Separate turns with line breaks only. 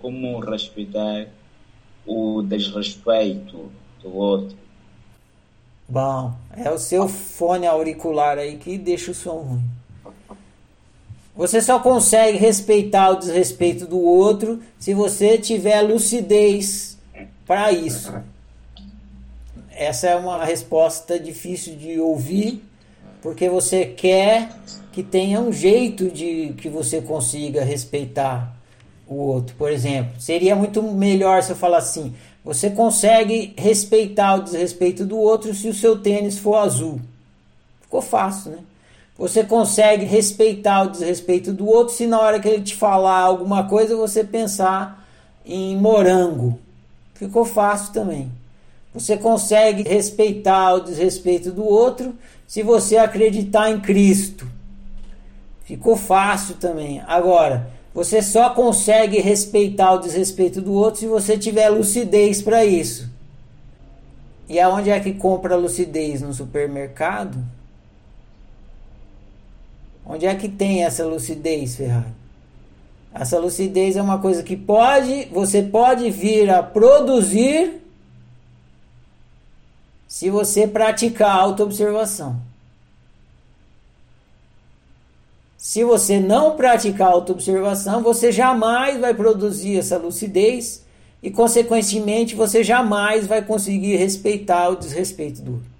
como respeitar o desrespeito do outro.
Bom, é o seu fone auricular aí que deixa o som ruim. Você só consegue respeitar o desrespeito do outro se você tiver lucidez para isso. Essa é uma resposta difícil de ouvir, porque você quer que tenha um jeito de que você consiga respeitar o outro. Por exemplo, seria muito melhor se eu falar assim: você consegue respeitar o desrespeito do outro se o seu tênis for azul. Ficou fácil, né? Você consegue respeitar o desrespeito do outro se na hora que ele te falar alguma coisa você pensar em morango. Ficou fácil também. Você consegue respeitar o desrespeito do outro se você acreditar em Cristo. Ficou fácil também. Agora, você só consegue respeitar o desrespeito do outro se você tiver lucidez para isso. E aonde é que compra lucidez? No supermercado? Onde é que tem essa lucidez, Ferrari? Essa lucidez é uma coisa que pode, você pode vir a produzir se você praticar autoobservação. Se você não praticar autoobservação, você jamais vai produzir essa lucidez e, consequentemente, você jamais vai conseguir respeitar o desrespeito do outro.